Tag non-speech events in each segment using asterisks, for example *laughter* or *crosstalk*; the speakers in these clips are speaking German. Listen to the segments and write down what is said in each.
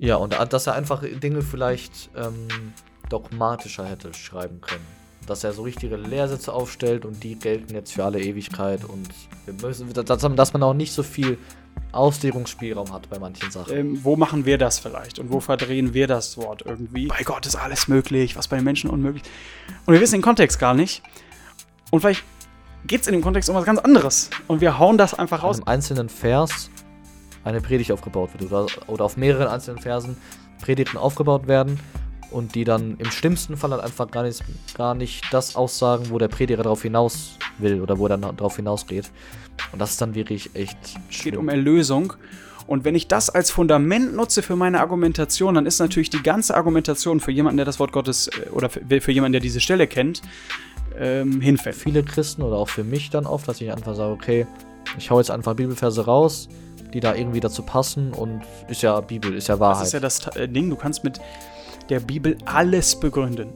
Ja, und dass er einfach Dinge vielleicht ähm, dogmatischer hätte schreiben können. Dass er so richtige Lehrsätze aufstellt und die gelten jetzt für alle Ewigkeit und wir müssen, dass, dass man auch nicht so viel Auslegungsspielraum hat bei manchen Sachen. Ähm, wo machen wir das vielleicht und wo verdrehen wir das Wort irgendwie? Bei Gott ist alles möglich, was bei den Menschen unmöglich ist. Und wir wissen den Kontext gar nicht. Und vielleicht geht es in dem Kontext um was ganz anderes. Und wir hauen das einfach raus. Im einzelnen Vers eine Predigt aufgebaut wird oder, oder auf mehreren einzelnen Versen Predigten aufgebaut werden und die dann im schlimmsten Fall halt einfach gar nicht, gar nicht das aussagen, wo der Prediger darauf hinaus will oder wo er dann darauf hinausgeht. Und das ist dann wirklich echt schlimm. Es geht um Erlösung. Und wenn ich das als Fundament nutze für meine Argumentation, dann ist natürlich die ganze Argumentation für jemanden, der das Wort Gottes äh, oder für, jemanden, der diese Stelle kennt, ähm, hinfällig. Viele Christen oder auch für mich dann oft, dass ich einfach sage, okay, ich hau jetzt einfach Bibelverse raus, die da irgendwie dazu passen und ist ja Bibel, ist ja Wahrheit. Das ist ja das äh, Ding, du kannst mit der Bibel alles begründen.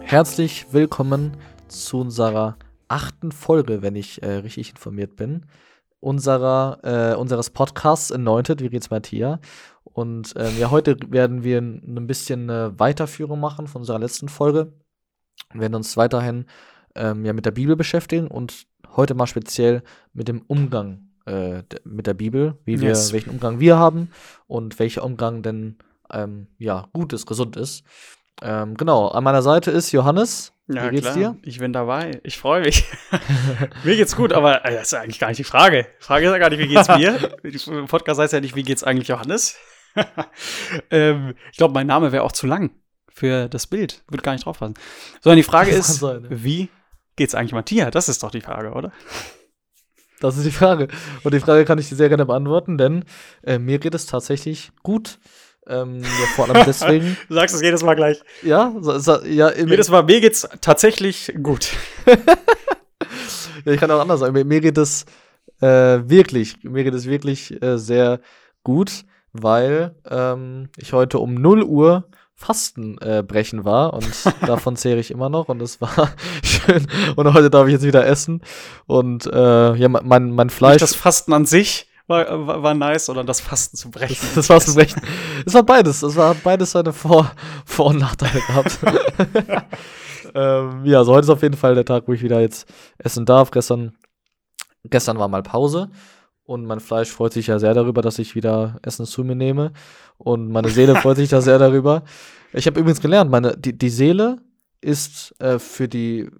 Herzlich willkommen zu unserer achten Folge, wenn ich äh, richtig informiert bin, unserer, äh, unseres Podcasts Anointed, wie geht's Matthias? Und ähm, ja, heute werden wir ein bisschen eine Weiterführung machen von unserer letzten Folge. Wir werden uns weiterhin ähm, ja, mit der Bibel beschäftigen und heute mal speziell mit dem Umgang äh, mit der Bibel, wie wir, yes. welchen Umgang wir haben und welcher Umgang denn ähm, ja, gut ist, gesund ist. Ähm, genau, an meiner Seite ist Johannes. Ja, wie geht's klar. dir? Ich bin dabei. Ich freue mich. *laughs* mir geht's gut, aber äh, das ist eigentlich gar nicht die Frage. Die Frage ist ja gar nicht, wie geht's mir? *laughs* Im Podcast heißt ja nicht, wie geht's eigentlich Johannes? *laughs* ähm, ich glaube, mein Name wäre auch zu lang für das Bild. Würde gar nicht drauf passen. Sondern die Frage ist, sein, ja. wie geht's eigentlich Matthias? Das ist doch die Frage, oder? Das ist die Frage. Und die Frage kann ich dir sehr gerne beantworten, denn äh, mir geht es tatsächlich gut. Ähm, ja, vor allem deswegen. *laughs* du sagst es jedes Mal gleich. Ja, so, so, ja jedes Mal, mir geht's tatsächlich gut. *laughs* ja, ich kann auch anders sagen. Mir, mir geht es äh, wirklich, mir geht es wirklich äh, sehr gut, weil ähm, ich heute um 0 Uhr Fastenbrechen äh, war und *laughs* davon zehre ich immer noch und es war *laughs* schön. Und heute darf ich jetzt wieder essen und äh, ja, mein, mein Fleisch. Nicht das Fasten an sich, war, war, war, nice oder das Fasten zu brechen. Das, das Fasten zu brechen. Es war beides. Es war beides seine Vor-, Vor und Nachteile gehabt. *laughs* ähm, ja, also heute ist auf jeden Fall der Tag, wo ich wieder jetzt essen darf. Gestern, gestern war mal Pause und mein Fleisch freut sich ja sehr darüber, dass ich wieder Essen zu mir nehme. Und meine Seele freut sich da sehr darüber. Ich habe übrigens gelernt, meine, die, die Seele ist äh, für die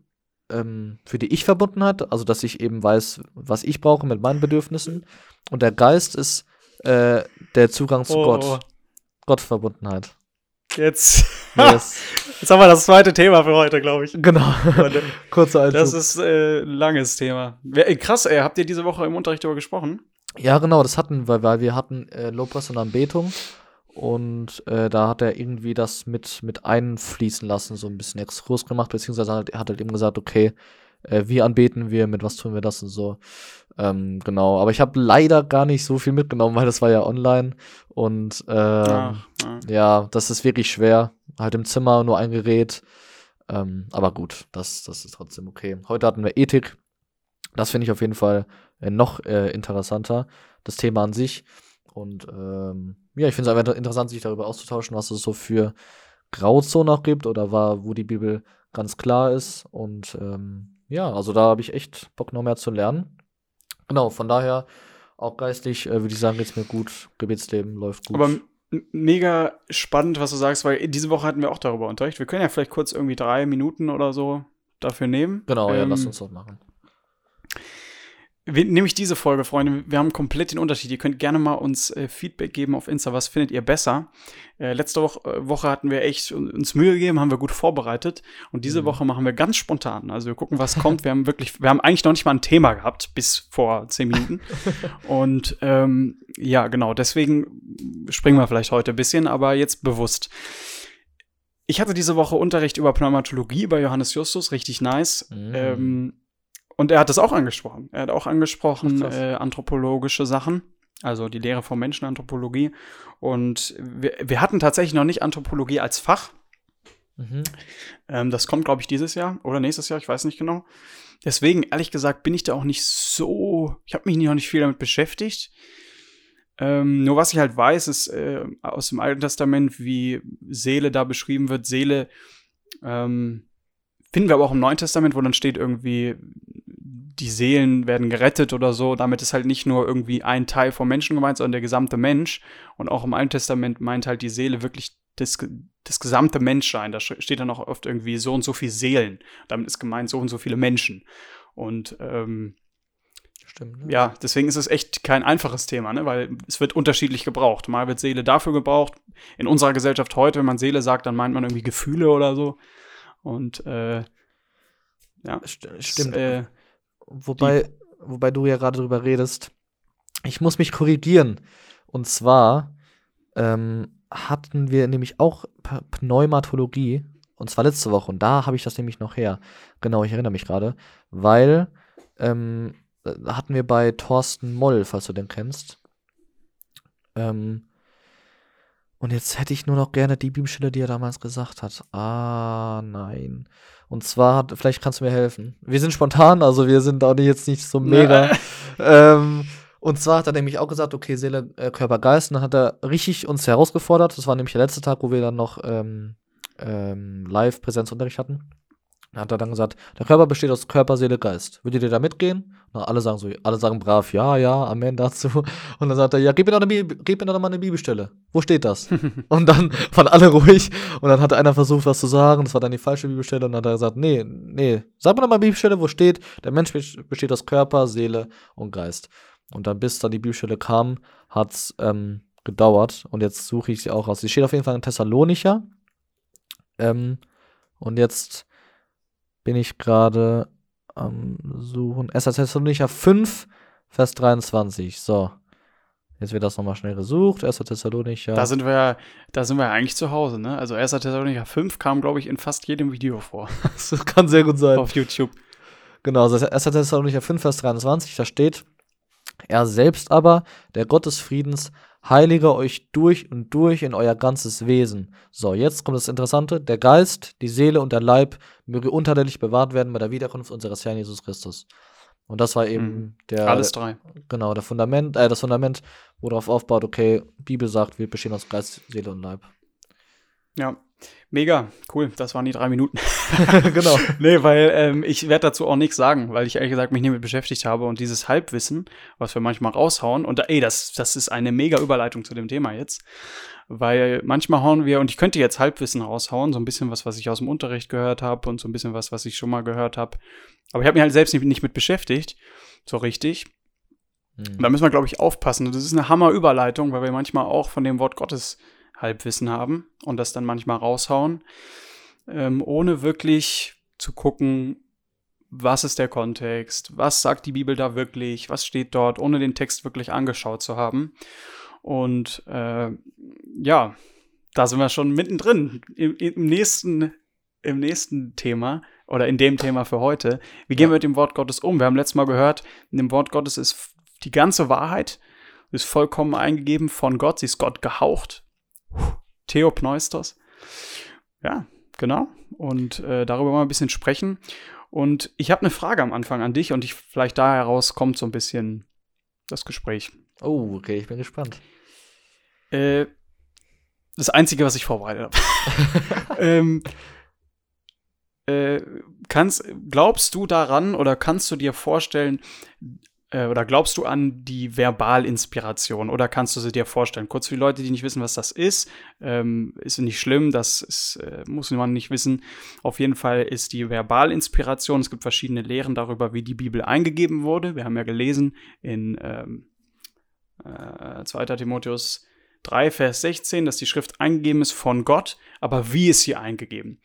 ähm, für die Ich-Verbundenheit, also dass ich eben weiß, was ich brauche mit meinen Bedürfnissen. Und der Geist ist äh, der Zugang zu oh. Gott. Gottverbundenheit. Jetzt. Yes. *laughs* Jetzt haben wir das zweite Thema für heute, glaube ich. Genau. *laughs* Kurzer Einschub. Das ist äh, ein langes Thema. Krass, ey. Habt ihr diese Woche im Unterricht darüber gesprochen? Ja, genau, das hatten wir, weil wir hatten äh, Lobpreis und Anbetung. Und äh, da hat er irgendwie das mit, mit einfließen lassen, so ein bisschen Exkurs gemacht, beziehungsweise hat, hat halt eben gesagt, okay, äh, wie anbeten wir, mit was tun wir das und so. Ähm, genau, aber ich habe leider gar nicht so viel mitgenommen, weil das war ja online. Und ähm, Ach, ja. ja. das ist wirklich schwer. Halt im Zimmer nur ein Gerät. Ähm, aber gut, das, das ist trotzdem okay. Heute hatten wir Ethik. Das finde ich auf jeden Fall äh, noch äh, interessanter, das Thema an sich. Und ähm, ja, ich finde es einfach interessant, sich darüber auszutauschen, was es so für Grauzonen auch gibt oder war, wo die Bibel ganz klar ist. Und ähm, ja, also da habe ich echt Bock noch mehr zu lernen. Genau, von daher auch geistlich äh, würde ich sagen, geht's mir gut. Gebetsleben läuft gut. Aber mega spannend, was du sagst, weil diese Woche hatten wir auch darüber Unterricht. Wir können ja vielleicht kurz irgendwie drei Minuten oder so dafür nehmen. Genau, ähm, ja, lass uns das machen nämlich diese Folge, Freunde. Wir haben komplett den Unterschied. Ihr könnt gerne mal uns äh, Feedback geben auf Insta. Was findet ihr besser? Äh, letzte Woche, äh, Woche, hatten wir echt uns Mühe gegeben, haben wir gut vorbereitet. Und diese mhm. Woche machen wir ganz spontan. Also wir gucken, was kommt. wir haben wirklich, wir haben eigentlich noch nicht mal ein Thema gehabt bis vor zehn Minuten. *laughs* Und ähm, ja, genau. Deswegen springen wir vielleicht heute ein bisschen, aber jetzt bewusst. Ich hatte diese Woche Unterricht über Pneumatologie bei Johannes Justus, richtig nice. Mhm. Ähm, und er hat das auch angesprochen. Er hat auch angesprochen äh, anthropologische Sachen, also die Lehre von Menschenanthropologie. Und wir, wir hatten tatsächlich noch nicht Anthropologie als Fach. Mhm. Ähm, das kommt, glaube ich, dieses Jahr oder nächstes Jahr, ich weiß nicht genau. Deswegen, ehrlich gesagt, bin ich da auch nicht so, ich habe mich noch nicht viel damit beschäftigt. Ähm, nur was ich halt weiß, ist äh, aus dem Alten Testament, wie Seele da beschrieben wird. Seele ähm, finden wir aber auch im Neuen Testament, wo dann steht irgendwie, die Seelen werden gerettet oder so. Damit ist halt nicht nur irgendwie ein Teil vom Menschen gemeint, sondern der gesamte Mensch. Und auch im Alten Testament meint halt die Seele wirklich das, das gesamte Menschsein. Da steht dann auch oft irgendwie so und so viele Seelen. Damit ist gemeint so und so viele Menschen. Und ähm, Stimmt, ne? ja, deswegen ist es echt kein einfaches Thema, ne? weil es wird unterschiedlich gebraucht. Mal wird Seele dafür gebraucht. In unserer Gesellschaft heute, wenn man Seele sagt, dann meint man irgendwie Gefühle oder so. Und äh, ja, St stimmt. Äh, wobei, wobei du ja gerade drüber redest. Ich muss mich korrigieren. Und zwar ähm, hatten wir nämlich auch Pneumatologie. Und zwar letzte Woche. Und da habe ich das nämlich noch her. Genau, ich erinnere mich gerade. Weil ähm, hatten wir bei Thorsten Moll, falls du den kennst. Ähm, und jetzt hätte ich nur noch gerne die Bibelstelle, die er damals gesagt hat. Ah, nein. Und zwar, hat, vielleicht kannst du mir helfen. Wir sind spontan, also wir sind auch jetzt nicht so mega. *laughs* ähm, und zwar hat er nämlich auch gesagt, okay, Seele, äh, Körper, Geist. Und dann hat er richtig uns herausgefordert. Das war nämlich der letzte Tag, wo wir dann noch ähm, ähm, Live-Präsenzunterricht hatten. Dann hat er dann gesagt, der Körper besteht aus Körper, Seele, Geist. Würdet ihr da mitgehen? Na, alle sagen so, alle sagen brav, ja, ja, Amen dazu. *laughs* Und dann sagt er, ja, gib mir doch, eine gib mir doch mal eine Bibelstelle. Wo steht das? *laughs* und dann waren alle ruhig. Und dann hat einer versucht, was zu sagen. Das war dann die falsche Bibelstelle. Und dann hat er gesagt, nee, nee, sag mir doch mal eine Bibelstelle, wo steht, der Mensch besteht aus Körper, Seele und Geist. Und dann, bis dann die Bibelstelle kam, hat es ähm, gedauert. Und jetzt suche ich sie auch raus. Sie steht auf jeden Fall in Thessalonicher. Ähm, und jetzt bin ich gerade am Suchen. 1. Thessalonicher 5, Vers 23. So. Jetzt wird das nochmal schnell gesucht. 1. Thessalonicher. Da sind wir ja, da sind wir ja eigentlich zu Hause, ne? Also 1. Thessalonicher 5 kam, glaube ich, in fast jedem Video vor. *laughs* das kann sehr gut sein. Auf YouTube. Genau, also 1. Thessalonicher 5, Vers 23, da steht, er selbst aber, der Gott des Friedens, heilige euch durch und durch in euer ganzes Wesen. So, jetzt kommt das Interessante. Der Geist, die Seele und der Leib möge unterdältig bewahrt werden bei der Wiederkunft unseres Herrn Jesus Christus. Und das war eben mhm. der. Alles drei. Genau, der Fundament, äh, das Fundament, worauf aufbaut, okay, Bibel sagt, wir bestehen aus Geist, Seele und Leib. Ja, Mega, cool. Das waren die drei Minuten. *laughs* genau. Nee, weil ähm, ich werde dazu auch nichts sagen, weil ich ehrlich gesagt mich nicht mit beschäftigt habe und dieses Halbwissen, was wir manchmal raushauen, und ey, das, das ist eine mega Überleitung zu dem Thema jetzt. Weil manchmal hauen wir, und ich könnte jetzt Halbwissen raushauen, so ein bisschen was, was ich aus dem Unterricht gehört habe und so ein bisschen was, was ich schon mal gehört habe. Aber ich habe mich halt selbst nicht, nicht mit beschäftigt, so richtig. Mhm. Da müssen wir, glaube ich, aufpassen. Und das ist eine Hammer-Überleitung, weil wir manchmal auch von dem Wort Gottes Halbwissen haben und das dann manchmal raushauen, ähm, ohne wirklich zu gucken, was ist der Kontext, was sagt die Bibel da wirklich, was steht dort, ohne den Text wirklich angeschaut zu haben. Und äh, ja, da sind wir schon mittendrin im, im, nächsten, im nächsten Thema oder in dem Thema für heute. Wie gehen wir mit dem Wort Gottes um? Wir haben letztes Mal gehört, in dem Wort Gottes ist die ganze Wahrheit, ist vollkommen eingegeben von Gott, sie ist Gott gehaucht. Theopneustos. Ja, genau. Und äh, darüber mal ein bisschen sprechen. Und ich habe eine Frage am Anfang an dich und ich, vielleicht da heraus kommt so ein bisschen das Gespräch. Oh, okay, ich bin gespannt. Äh, das Einzige, was ich vorbereitet habe. *laughs* ähm, äh, kannst, glaubst du daran oder kannst du dir vorstellen, äh, oder glaubst du an die Verbalinspiration oder kannst du sie dir vorstellen? Kurz für die Leute, die nicht wissen, was das ist, ähm, ist nicht schlimm, das ist, äh, muss man nicht wissen. Auf jeden Fall ist die Verbalinspiration, es gibt verschiedene Lehren darüber, wie die Bibel eingegeben wurde. Wir haben ja gelesen in ähm, äh, 2. Timotheus 3, Vers 16, dass die Schrift eingegeben ist von Gott, aber wie ist sie eingegeben?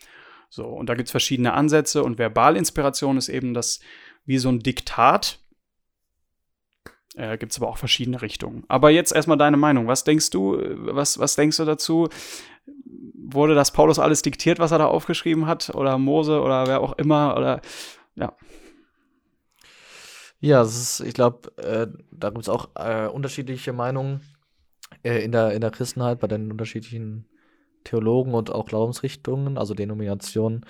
So, und da gibt es verschiedene Ansätze und Verbalinspiration ist eben das wie so ein Diktat, äh, Gibt es aber auch verschiedene Richtungen. Aber jetzt erstmal deine Meinung. Was denkst du, was, was denkst du dazu? Wurde das Paulus alles diktiert, was er da aufgeschrieben hat? Oder Mose oder wer auch immer? Oder ja. Ja, ist, ich glaube, äh, da gibt es auch äh, unterschiedliche Meinungen äh, in, der, in der Christenheit bei den unterschiedlichen Theologen und auch Glaubensrichtungen, also Denominationen.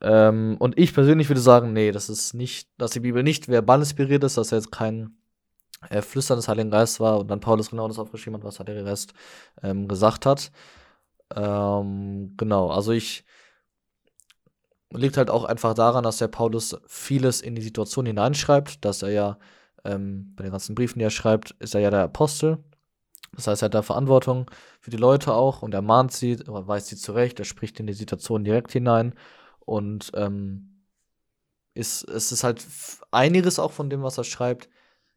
Ähm, und ich persönlich würde sagen, nee, das ist nicht, dass die Bibel nicht verbal inspiriert ist, dass er jetzt kein äh, Flüstern des Heiligen Geistes war und dann Paulus genau das aufgeschrieben hat, was halt der Rest ähm, gesagt hat. Ähm, genau, also ich liegt halt auch einfach daran, dass der Paulus vieles in die Situation hineinschreibt, dass er ja ähm, bei den ganzen Briefen, die er schreibt, ist er ja der Apostel. Das heißt, er hat da Verantwortung für die Leute auch und er mahnt sie, er weist sie zurecht, er spricht in die Situation direkt hinein und ähm, ist, es ist halt einiges auch von dem, was er schreibt,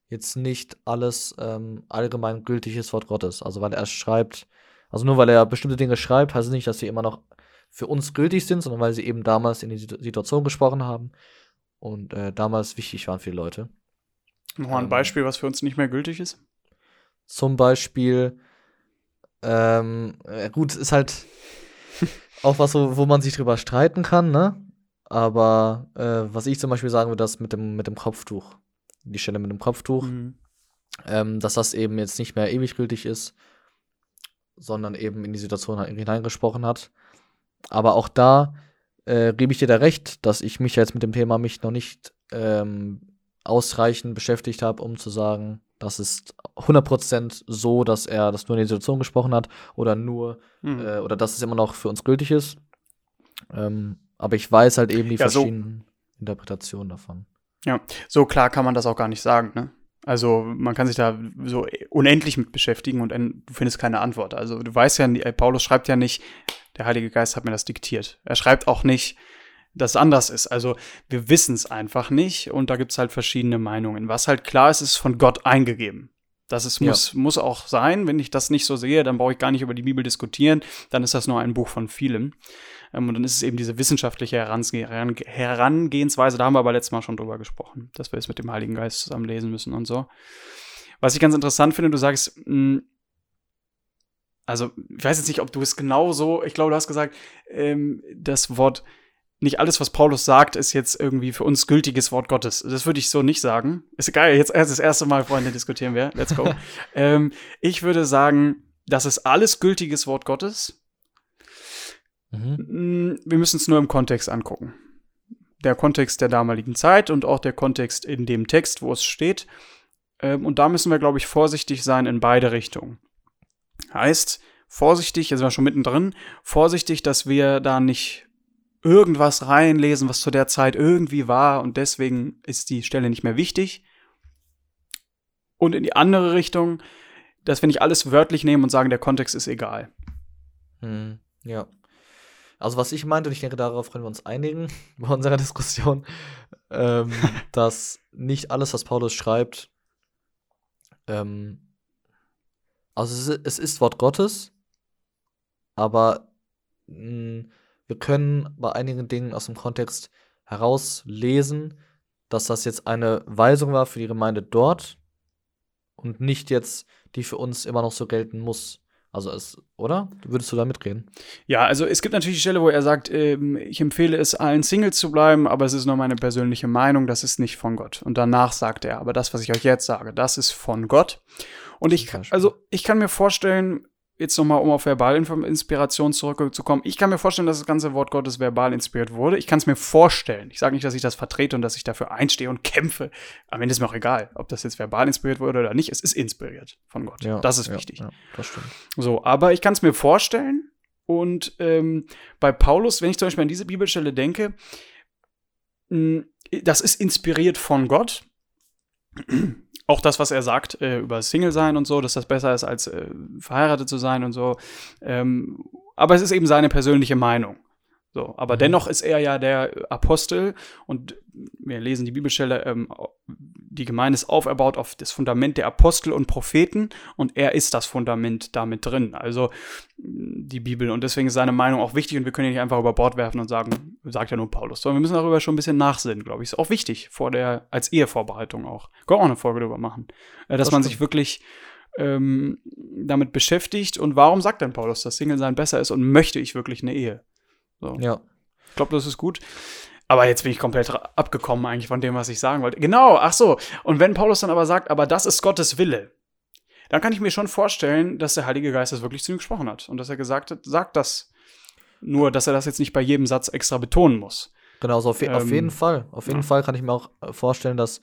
jetzt nicht alles ähm, allgemein gültiges Wort Gottes. Also weil er schreibt, also nur weil er bestimmte Dinge schreibt, heißt es nicht, dass sie immer noch für uns gültig sind, sondern weil sie eben damals in die Situation gesprochen haben und äh, damals wichtig waren für die Leute. Nochmal ein ähm, Beispiel, was für uns nicht mehr gültig ist. Zum Beispiel, ähm, äh, gut, ist halt *laughs* auch was, wo, wo man sich drüber streiten kann, ne? Aber äh, was ich zum Beispiel sagen würde, das mit dem, mit dem Kopftuch, die Stelle mit dem Kopftuch, mhm. ähm, dass das eben jetzt nicht mehr ewig gültig ist, sondern eben in die Situation halt hineingesprochen hat. Aber auch da äh, gebe ich dir da recht, dass ich mich jetzt mit dem Thema mich noch nicht ähm, ausreichend beschäftigt habe, um zu sagen, das ist 100% so, dass er das nur in der Situation gesprochen hat oder nur, mhm. äh, oder dass es immer noch für uns gültig ist. Ähm, aber ich weiß halt eben die ja, verschiedenen so. Interpretationen davon. Ja, so klar kann man das auch gar nicht sagen, ne? Also man kann sich da so unendlich mit beschäftigen und du findest keine Antwort. Also du weißt ja, Paulus schreibt ja nicht, der Heilige Geist hat mir das diktiert. Er schreibt auch nicht, dass es anders ist. Also wir wissen es einfach nicht und da gibt es halt verschiedene Meinungen. Was halt klar ist, ist von Gott eingegeben. Das ist, muss, ja. muss auch sein. Wenn ich das nicht so sehe, dann brauche ich gar nicht über die Bibel diskutieren. Dann ist das nur ein Buch von vielem. Ähm, und dann ist es eben diese wissenschaftliche Herange Herangehensweise. Da haben wir aber letztes Mal schon drüber gesprochen, dass wir es mit dem Heiligen Geist zusammen lesen müssen und so. Was ich ganz interessant finde, du sagst, hm, also ich weiß jetzt nicht, ob du es genau so, ich glaube, du hast gesagt, ähm, das Wort, nicht alles, was Paulus sagt, ist jetzt irgendwie für uns gültiges Wort Gottes. Das würde ich so nicht sagen. Ist geil, jetzt erst das erste Mal, Freunde, diskutieren wir. Let's go. *laughs* ähm, ich würde sagen, das ist alles gültiges Wort Gottes. Mhm. Wir müssen es nur im Kontext angucken. Der Kontext der damaligen Zeit und auch der Kontext in dem Text, wo es steht. Ähm, und da müssen wir, glaube ich, vorsichtig sein in beide Richtungen. Heißt, vorsichtig, jetzt sind wir schon mittendrin, vorsichtig, dass wir da nicht irgendwas reinlesen, was zu der Zeit irgendwie war und deswegen ist die Stelle nicht mehr wichtig. Und in die andere Richtung, dass wir nicht alles wörtlich nehmen und sagen, der Kontext ist egal. Hm, ja. Also was ich meinte, und ich denke, darauf können wir uns einigen *laughs* bei unserer Diskussion, ähm, *laughs* dass nicht alles, was Paulus schreibt, ähm, also es ist, es ist Wort Gottes, aber mh, hm, wir können bei einigen Dingen aus dem Kontext herauslesen, dass das jetzt eine Weisung war für die Gemeinde dort und nicht jetzt, die für uns immer noch so gelten muss. Also es, oder? Würdest du da mitreden? Ja, also es gibt natürlich die Stelle, wo er sagt, ähm, ich empfehle es allen Singles zu bleiben, aber es ist nur meine persönliche Meinung, das ist nicht von Gott. Und danach sagt er, aber das, was ich euch jetzt sage, das ist von Gott. Und ich, also ich kann mir vorstellen, jetzt nochmal, um auf Verbalinspiration zurückzukommen, ich kann mir vorstellen, dass das ganze Wort Gottes verbal inspiriert wurde. Ich kann es mir vorstellen. Ich sage nicht, dass ich das vertrete und dass ich dafür einstehe und kämpfe. Am Ende ist mir auch egal, ob das jetzt verbal inspiriert wurde oder nicht. Es ist inspiriert von Gott. Ja, das ist ja, wichtig. Ja, das stimmt. So, aber ich kann es mir vorstellen. Und ähm, bei Paulus, wenn ich zum Beispiel an diese Bibelstelle denke, mh, das ist inspiriert von Gott auch das, was er sagt äh, über Single sein und so, dass das besser ist, als äh, verheiratet zu sein und so. Ähm, aber es ist eben seine persönliche Meinung. So, aber mhm. dennoch ist er ja der Apostel und wir lesen die Bibelstelle, ähm, die Gemeinde ist auferbaut auf das Fundament der Apostel und Propheten und er ist das Fundament damit drin, also die Bibel und deswegen ist seine Meinung auch wichtig und wir können ihn nicht einfach über Bord werfen und sagen, sagt ja nur Paulus, sondern wir müssen darüber schon ein bisschen nachsinnen, glaube ich. Ist auch wichtig vor der, als Ehevorbereitung auch. Können auch eine Folge darüber machen, äh, dass das man sich wirklich ähm, damit beschäftigt und warum sagt denn Paulus, dass Single sein besser ist und möchte ich wirklich eine Ehe? So. Ja. Ich glaube, das ist gut. Aber jetzt bin ich komplett abgekommen eigentlich von dem, was ich sagen wollte. Genau, ach so. Und wenn Paulus dann aber sagt, aber das ist Gottes Wille, dann kann ich mir schon vorstellen, dass der Heilige Geist das wirklich zu ihm gesprochen hat und dass er gesagt hat, sagt das. Nur, dass er das jetzt nicht bei jedem Satz extra betonen muss. Genau, so auf, ähm, auf jeden Fall. Auf jeden ja. Fall kann ich mir auch äh, vorstellen, dass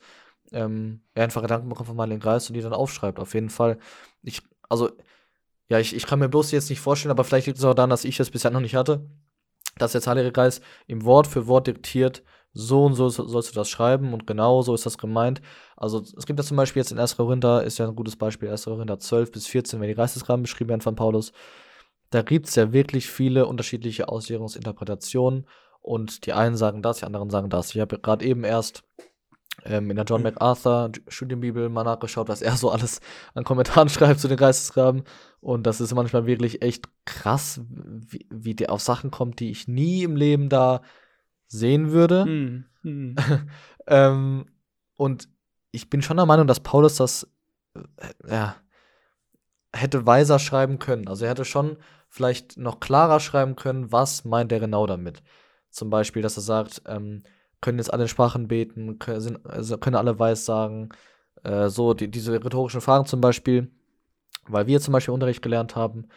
ähm, er einfach Gedanken bekommt von Marlene Greis und die dann aufschreibt. Auf jeden Fall. Ich, also, ja, ich, ich kann mir bloß jetzt nicht vorstellen, aber vielleicht liegt es auch daran, dass ich das bisher noch nicht hatte, dass jetzt Marlene Greis ihm Wort für Wort diktiert, so und so sollst du das schreiben und genau so ist das gemeint. Also es gibt ja zum Beispiel jetzt in 1. Korinther, ist ja ein gutes Beispiel, 1. Korinther 12 bis 14, wenn die Geistesgraben beschrieben werden von Paulus, da gibt es ja wirklich viele unterschiedliche Auslegungsinterpretationen und die einen sagen das, die anderen sagen das. Ich habe gerade eben erst ähm, in der John mhm. MacArthur Studienbibel mal nachgeschaut, was er so alles an Kommentaren *laughs* schreibt zu den Geistesgraben. Und das ist manchmal wirklich echt krass, wie, wie der auf Sachen kommt, die ich nie im Leben da sehen würde. Mhm. Mhm. *laughs* ähm, und ich bin schon der Meinung, dass Paulus das äh, ja, hätte weiser schreiben können. Also er hätte schon vielleicht noch klarer schreiben können, was meint er genau damit. Zum Beispiel, dass er sagt, ähm, können jetzt alle Sprachen beten, können, sind, also können alle weiß sagen. Äh, so, die, diese rhetorischen Fragen zum Beispiel, weil wir zum Beispiel Unterricht gelernt haben,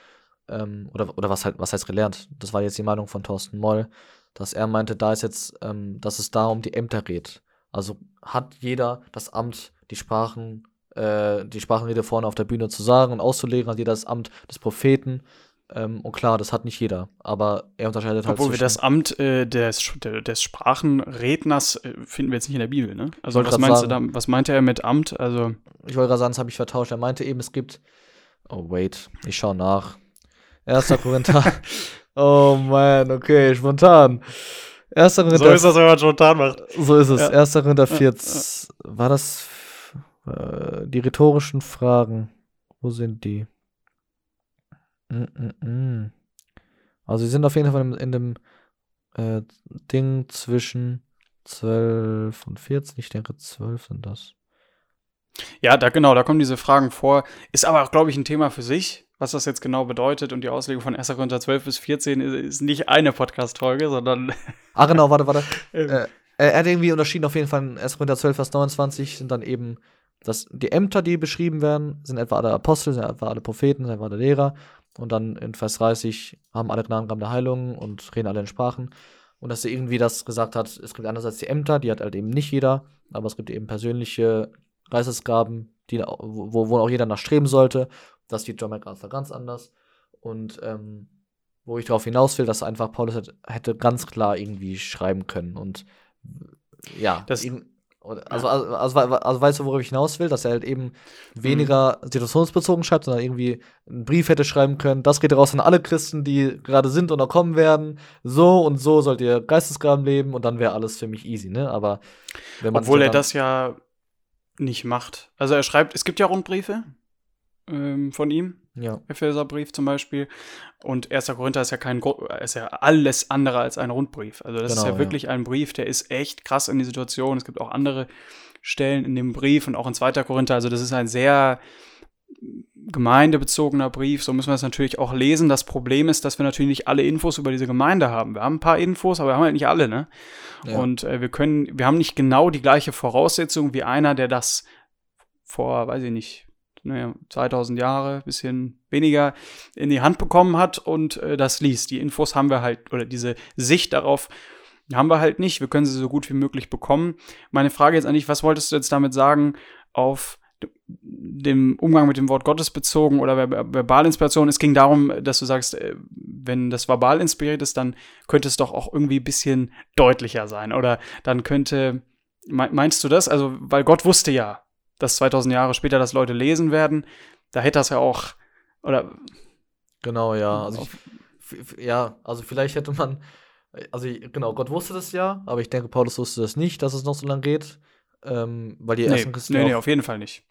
ähm, oder, oder was halt, was heißt gelernt? Das war jetzt die Meinung von Thorsten Moll, dass er meinte, da ist jetzt, ähm, dass es da um die Ämter geht. Also hat jeder das Amt, die Sprachen, äh, die Sprachenrede vorne auf der Bühne zu sagen und auszulegen, hat jeder das Amt des Propheten. Ähm, und klar, das hat nicht jeder, aber er unterscheidet halt. Obwohl wir das Amt äh, des, des Sprachenredners äh, finden wir jetzt nicht in der Bibel, ne? Also was meinst sagen, du da, was meinte er mit Amt? Also ich wollte gerade sagen, das habe ich vertauscht. Er meinte eben, es gibt. Oh wait, ich schaue nach. Erster Korinther. *laughs* oh man, okay, spontan. Erster Korinther. So ist das, wenn man spontan macht. So ist es. Ja. Erster Korinther 14. War das äh, die rhetorischen Fragen? Wo sind die? Mm, mm, mm. Also sie sind auf jeden Fall in, in dem äh, Ding zwischen 12 und 14. Ich denke, 12 sind das. Ja, da genau, da kommen diese Fragen vor. Ist aber auch, glaube ich, ein Thema für sich, was das jetzt genau bedeutet. Und die Auslegung von 1. Korinther 12 bis 14 ist, ist nicht eine Podcast-Folge, sondern. Ah, genau, warte, warte. *laughs* äh, er hat irgendwie unterschieden auf jeden Fall in 1. Korinther 12, Vers 29 sind dann eben das, die Ämter, die beschrieben werden, sind etwa alle Apostel, sind etwa alle Propheten, sind etwa alle Lehrer. Und dann in Vers 30 haben alle Gnadengaben der Heilung und reden alle in Sprachen. Und dass er irgendwie das gesagt hat, es gibt einerseits die Ämter, die hat halt eben nicht jeder, aber es gibt eben persönliche Geistesgaben, die, wo, wo auch jeder nachstreben sollte. Das sieht John MacArthur ganz anders. Und ähm, wo ich darauf hinaus will, dass einfach Paulus hätte ganz klar irgendwie schreiben können. Und ja, das, also, also, also, also, weißt du, worauf ich hinaus will? Dass er halt eben weniger mhm. situationsbezogen schreibt, sondern irgendwie einen Brief hätte schreiben können. Das geht raus an alle Christen, die gerade sind oder kommen werden. So und so sollt ihr Geistesgraben leben und dann wäre alles für mich easy, ne? Aber wenn man Obwohl er das ja nicht macht. Also er schreibt, es gibt ja Rundbriefe ähm, von ihm. Ja. Epheserbrief zum Beispiel. Und 1. Korinther ist ja kein ist ja alles andere als ein Rundbrief. Also das genau, ist ja wirklich ja. ein Brief, der ist echt krass in die Situation. Es gibt auch andere Stellen in dem Brief und auch in 2. Korinther. Also das ist ein sehr gemeindebezogener Brief. So müssen wir es natürlich auch lesen. Das Problem ist, dass wir natürlich nicht alle Infos über diese Gemeinde haben. Wir haben ein paar Infos, aber wir haben halt nicht alle, ne? Ja. Und äh, wir können, wir haben nicht genau die gleiche Voraussetzung wie einer, der das vor, weiß ich nicht, naja, 2000 Jahre, bisschen weniger in die Hand bekommen hat und äh, das liest. Die Infos haben wir halt, oder diese Sicht darauf haben wir halt nicht. Wir können sie so gut wie möglich bekommen. Meine Frage jetzt eigentlich, was wolltest du jetzt damit sagen auf dem Umgang mit dem Wort Gottes bezogen oder Ver Verbalinspiration. Es ging darum, dass du sagst, äh, wenn das verbal inspiriert ist, dann könnte es doch auch irgendwie ein bisschen deutlicher sein. Oder dann könnte, meinst du das? Also, weil Gott wusste ja, dass 2000 Jahre später das Leute lesen werden, da hätte das ja auch, oder? Genau, ja. Also ich, ja, also vielleicht hätte man, also genau, Gott wusste das ja, aber ich denke, Paulus wusste das nicht, dass es noch so lange geht, ähm, weil die nee, ersten Christen nee, nee, auf jeden Fall nicht.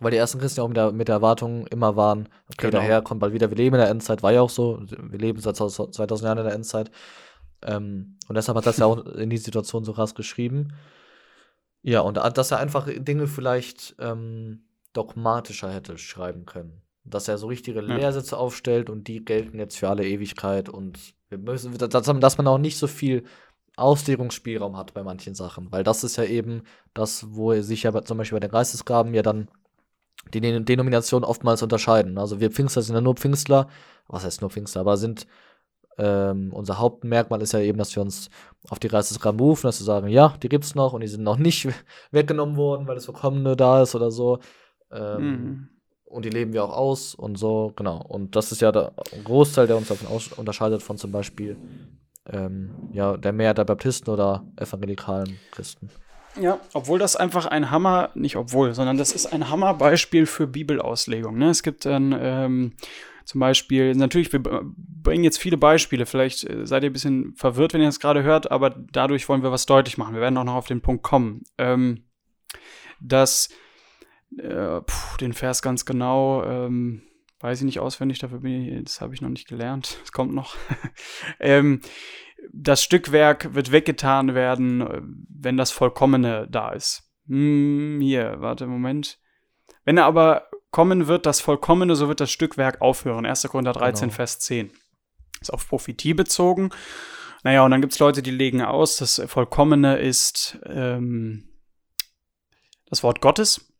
Weil die ersten Christen ja auch mit der, mit der Erwartung immer waren, okay, genau. daher kommt bald wieder, wir leben in der Endzeit, war ja auch so, wir leben seit 2000 Jahren in der Endzeit. Ähm, und deshalb hat das ja auch *laughs* in die Situation so krass geschrieben. Ja, und dass er einfach Dinge vielleicht ähm, dogmatischer hätte schreiben können. Dass er so richtige ja. Lehrsätze aufstellt und die gelten jetzt für alle Ewigkeit und wir müssen, dass, man auch nicht so viel Auslegungsspielraum hat bei manchen Sachen, weil das ist ja eben das, wo sich ja zum Beispiel bei den Geistesgaben ja dann die Denominationen oftmals unterscheiden. Also wir Pfingstler sind ja nur Pfingstler, was heißt nur Pfingstler, aber sind ähm, unser Hauptmerkmal ist ja eben, dass wir uns auf die Reise des berufen, dass wir sagen, ja, die gibt's noch und die sind noch nicht *laughs* weggenommen worden, weil das Verkommene da ist oder so. Ähm, mhm. Und die leben wir auch aus und so, genau. Und das ist ja der Großteil, der uns davon unterscheidet von zum Beispiel ähm, ja, der Mehrheit der Baptisten oder evangelikalen Christen. Ja, obwohl das einfach ein Hammer, nicht obwohl, sondern das ist ein Hammerbeispiel für Bibelauslegung. Ne? Es gibt dann ähm, zum Beispiel, natürlich, wir bringen jetzt viele Beispiele, vielleicht äh, seid ihr ein bisschen verwirrt, wenn ihr das gerade hört, aber dadurch wollen wir was deutlich machen. Wir werden auch noch auf den Punkt kommen. Ähm, dass, äh, puh, den Vers ganz genau, ähm, weiß ich nicht auswendig, dafür bin ich, das habe ich noch nicht gelernt, *laughs* es kommt noch. *laughs* ähm, das Stückwerk wird weggetan werden, äh, wenn das Vollkommene da ist. Hm, hier, warte, Moment. Wenn er aber kommen wird, das Vollkommene, so wird das Stückwerk aufhören. 1. Korinther 13, genau. Vers 10. Ist auf Prophetie bezogen. Naja, und dann gibt es Leute, die legen aus, das Vollkommene ist ähm, das Wort Gottes.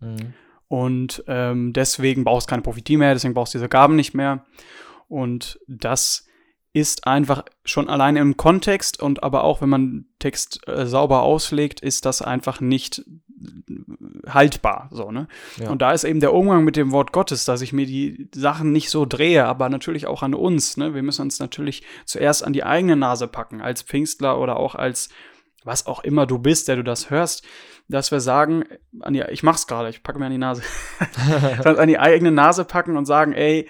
Mhm. Und ähm, deswegen brauchst du keine Prophetie mehr, deswegen brauchst du diese Gaben nicht mehr. Und das ist einfach schon allein im Kontext und aber auch wenn man Text äh, sauber auslegt, ist das einfach nicht haltbar, so, ne? Ja. Und da ist eben der Umgang mit dem Wort Gottes, dass ich mir die Sachen nicht so drehe, aber natürlich auch an uns, ne? Wir müssen uns natürlich zuerst an die eigene Nase packen, als Pfingstler oder auch als was auch immer du bist, der du das hörst, dass wir sagen, an die, ich mach's gerade, ich packe mir an die Nase, *laughs* an die eigene Nase packen und sagen, ey,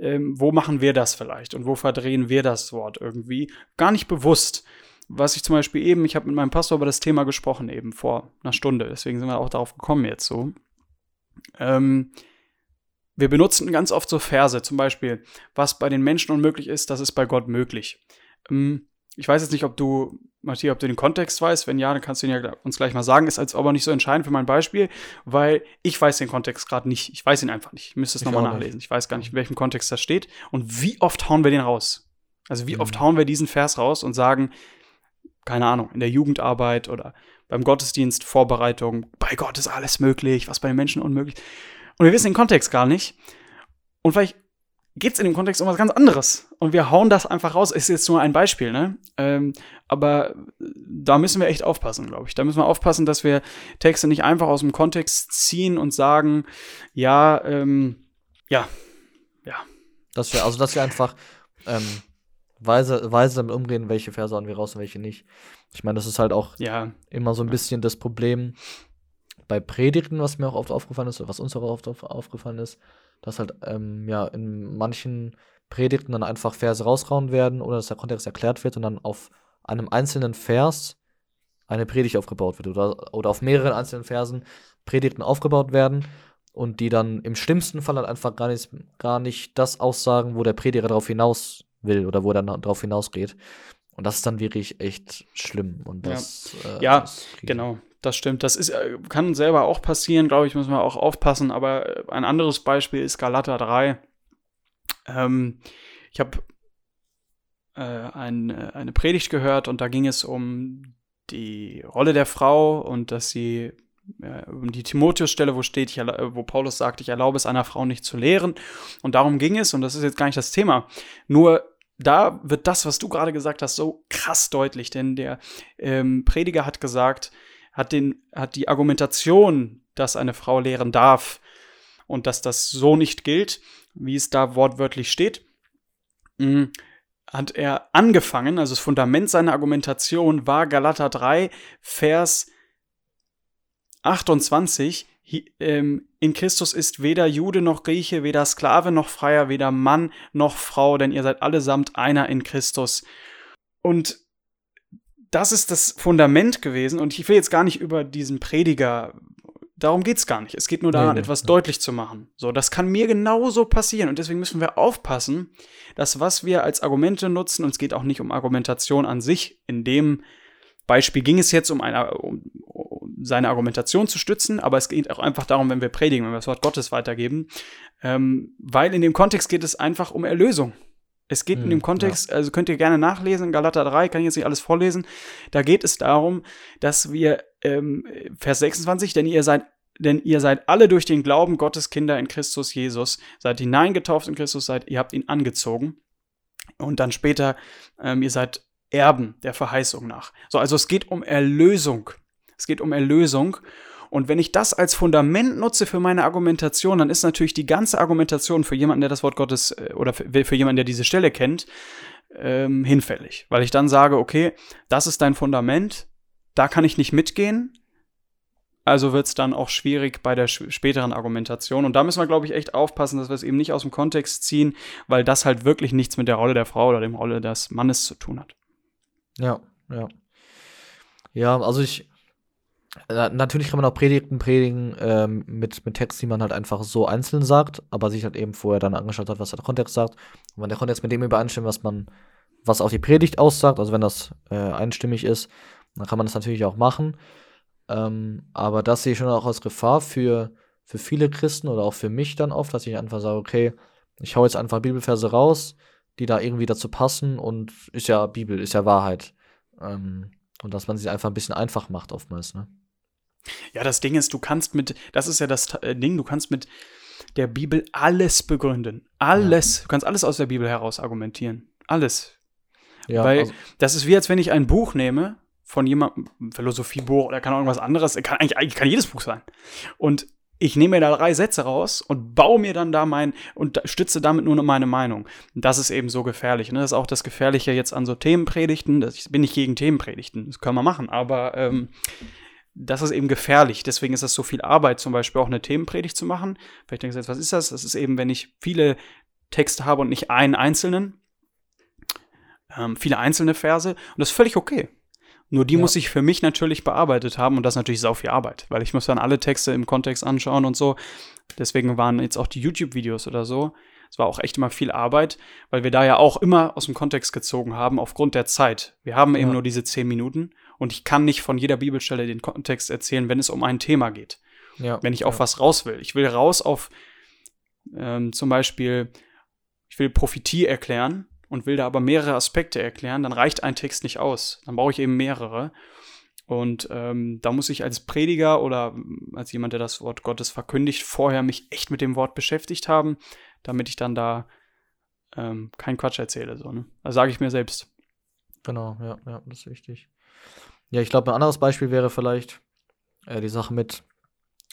ähm, wo machen wir das vielleicht und wo verdrehen wir das Wort irgendwie? Gar nicht bewusst. Was ich zum Beispiel eben, ich habe mit meinem Pastor über das Thema gesprochen, eben vor einer Stunde, deswegen sind wir auch darauf gekommen jetzt so. Ähm, wir benutzen ganz oft so Verse, zum Beispiel, was bei den Menschen unmöglich ist, das ist bei Gott möglich. Ähm, ich weiß jetzt nicht, ob du, Matthias, ob du den Kontext weißt. Wenn ja, dann kannst du ihn ja uns gleich mal sagen. Ist als aber nicht so entscheidend für mein Beispiel, weil ich weiß den Kontext gerade nicht. Ich weiß ihn einfach nicht. Ich müsste es nochmal nachlesen. Ich weiß gar nicht, in welchem Kontext das steht. Und wie oft hauen wir den raus? Also wie mhm. oft hauen wir diesen Vers raus und sagen, keine Ahnung, in der Jugendarbeit oder beim Gottesdienst, Vorbereitung, bei Gott ist alles möglich, was bei den Menschen unmöglich. Und wir wissen den Kontext gar nicht. Und vielleicht geht es in dem Kontext um was ganz anderes. Und wir hauen das einfach raus. Ist jetzt nur ein Beispiel, ne? Ähm, aber da müssen wir echt aufpassen, glaube ich. Da müssen wir aufpassen, dass wir Texte nicht einfach aus dem Kontext ziehen und sagen, ja, ähm, ja, ja. Dass wir, also dass wir einfach ähm, weise, weise damit umgehen, welche Verse hauen wir raus und welche nicht. Ich meine, das ist halt auch ja. immer so ein bisschen das Problem bei Predigten, was mir auch oft aufgefallen ist, oder was uns auch oft aufgefallen ist, dass halt ähm, ja in manchen Predigten dann einfach Verse rausrauen werden oder dass der Kontext erklärt wird und dann auf einem einzelnen Vers eine Predigt aufgebaut wird oder, oder auf mehreren einzelnen Versen Predigten aufgebaut werden und die dann im schlimmsten Fall halt einfach gar nicht, gar nicht das aussagen, wo der Prediger darauf hinaus will oder wo er dann darauf hinausgeht. Und das ist dann wirklich echt schlimm. Und das, ja, äh, ja das genau das stimmt. Das ist, äh, kann selber auch passieren, glaube ich, muss man auch aufpassen. Aber äh, ein anderes Beispiel ist Galater 3. Ähm, ich habe äh, ein, äh, eine Predigt gehört und da ging es um die Rolle der Frau und dass sie um die Timotheus-Stelle, wo steht, ich, wo Paulus sagt, ich erlaube es einer Frau nicht zu lehren. Und darum ging es, und das ist jetzt gar nicht das Thema. Nur da wird das, was du gerade gesagt hast, so krass deutlich, denn der ähm, Prediger hat gesagt, hat, den, hat die Argumentation, dass eine Frau lehren darf und dass das so nicht gilt, wie es da wortwörtlich steht, mm, hat er angefangen, also das Fundament seiner Argumentation war Galater 3, Vers 28. Ähm, in Christus ist weder Jude noch Grieche, weder Sklave noch Freier, weder Mann noch Frau, denn ihr seid allesamt einer in Christus. Und das ist das Fundament gewesen. Und ich will jetzt gar nicht über diesen Prediger, darum geht es gar nicht. Es geht nur daran, nee, etwas nee. deutlich zu machen. So, das kann mir genauso passieren. Und deswegen müssen wir aufpassen, dass was wir als Argumente nutzen, und es geht auch nicht um Argumentation an sich. In dem Beispiel ging es jetzt um, eine, um, um seine Argumentation zu stützen, aber es geht auch einfach darum, wenn wir predigen, wenn wir das Wort Gottes weitergeben. Ähm, weil in dem Kontext geht es einfach um Erlösung. Es geht hm, in dem Kontext, ja. also könnt ihr gerne nachlesen, Galater 3, kann ich jetzt nicht alles vorlesen. Da geht es darum, dass wir, ähm, Vers 26, denn ihr seid denn ihr seid alle durch den Glauben Gottes Kinder in Christus Jesus, seid hineingetauft in Christus, seid, ihr habt ihn angezogen. Und dann später, ähm, ihr seid Erben der Verheißung nach. So, also es geht um Erlösung. Es geht um Erlösung. Und wenn ich das als Fundament nutze für meine Argumentation, dann ist natürlich die ganze Argumentation für jemanden, der das Wort Gottes äh, oder für, für jemanden, der diese Stelle kennt, ähm, hinfällig. Weil ich dann sage, okay, das ist dein Fundament, da kann ich nicht mitgehen. Also wird es dann auch schwierig bei der späteren Argumentation. Und da müssen wir, glaube ich, echt aufpassen, dass wir es eben nicht aus dem Kontext ziehen, weil das halt wirklich nichts mit der Rolle der Frau oder der Rolle des Mannes zu tun hat. Ja, ja. Ja, also ich, natürlich kann man auch Predigten predigen ähm, mit, mit Text, die man halt einfach so einzeln sagt, aber sich halt eben vorher dann angeschaut hat, was der Kontext sagt. Und wenn der Kontext mit dem übereinstimmt, was man, was auch die Predigt aussagt, also wenn das äh, einstimmig ist, dann kann man das natürlich auch machen. Ähm, aber das sehe ich schon auch als Gefahr für, für viele Christen oder auch für mich dann oft, dass ich einfach sage, okay, ich hau jetzt einfach Bibelverse raus, die da irgendwie dazu passen und ist ja Bibel, ist ja Wahrheit. Ähm, und dass man sich einfach ein bisschen einfach macht oftmals, ne? Ja, das Ding ist, du kannst mit, das ist ja das äh, Ding, du kannst mit der Bibel alles begründen. Alles. Ja. Du kannst alles aus der Bibel heraus argumentieren. Alles. Ja, Weil also das ist wie, als wenn ich ein Buch nehme von jemandem, Philosophiebuch oder kann auch irgendwas anderes, kann eigentlich, eigentlich kann jedes Buch sein. Und ich nehme mir da drei Sätze raus und baue mir dann da mein und stütze damit nur meine Meinung. Das ist eben so gefährlich. Ne? Das ist auch das Gefährliche jetzt an so Themenpredigten. Das, ich bin nicht gegen Themenpredigten, das können wir machen, aber ähm, das ist eben gefährlich. Deswegen ist das so viel Arbeit, zum Beispiel auch eine Themenpredigt zu machen. Vielleicht denkst du jetzt, was ist das? Das ist eben, wenn ich viele Texte habe und nicht einen einzelnen, ähm, viele einzelne Verse. Und das ist völlig okay. Nur die ja. muss ich für mich natürlich bearbeitet haben und das ist natürlich sau viel Arbeit, weil ich muss dann alle Texte im Kontext anschauen und so. Deswegen waren jetzt auch die YouTube-Videos oder so. Es war auch echt immer viel Arbeit, weil wir da ja auch immer aus dem Kontext gezogen haben aufgrund der Zeit. Wir haben eben ja. nur diese zehn Minuten und ich kann nicht von jeder Bibelstelle den Kontext erzählen, wenn es um ein Thema geht. Ja, wenn ich auf was raus will. Ich will raus auf ähm, zum Beispiel, ich will Prophetie erklären und will da aber mehrere Aspekte erklären, dann reicht ein Text nicht aus. Dann brauche ich eben mehrere. Und ähm, da muss ich als Prediger oder als jemand, der das Wort Gottes verkündigt, vorher mich echt mit dem Wort beschäftigt haben, damit ich dann da ähm, keinen Quatsch erzähle. So, ne? Das sage ich mir selbst. Genau, ja, ja, das ist wichtig. Ja, ich glaube, ein anderes Beispiel wäre vielleicht äh, die Sache mit,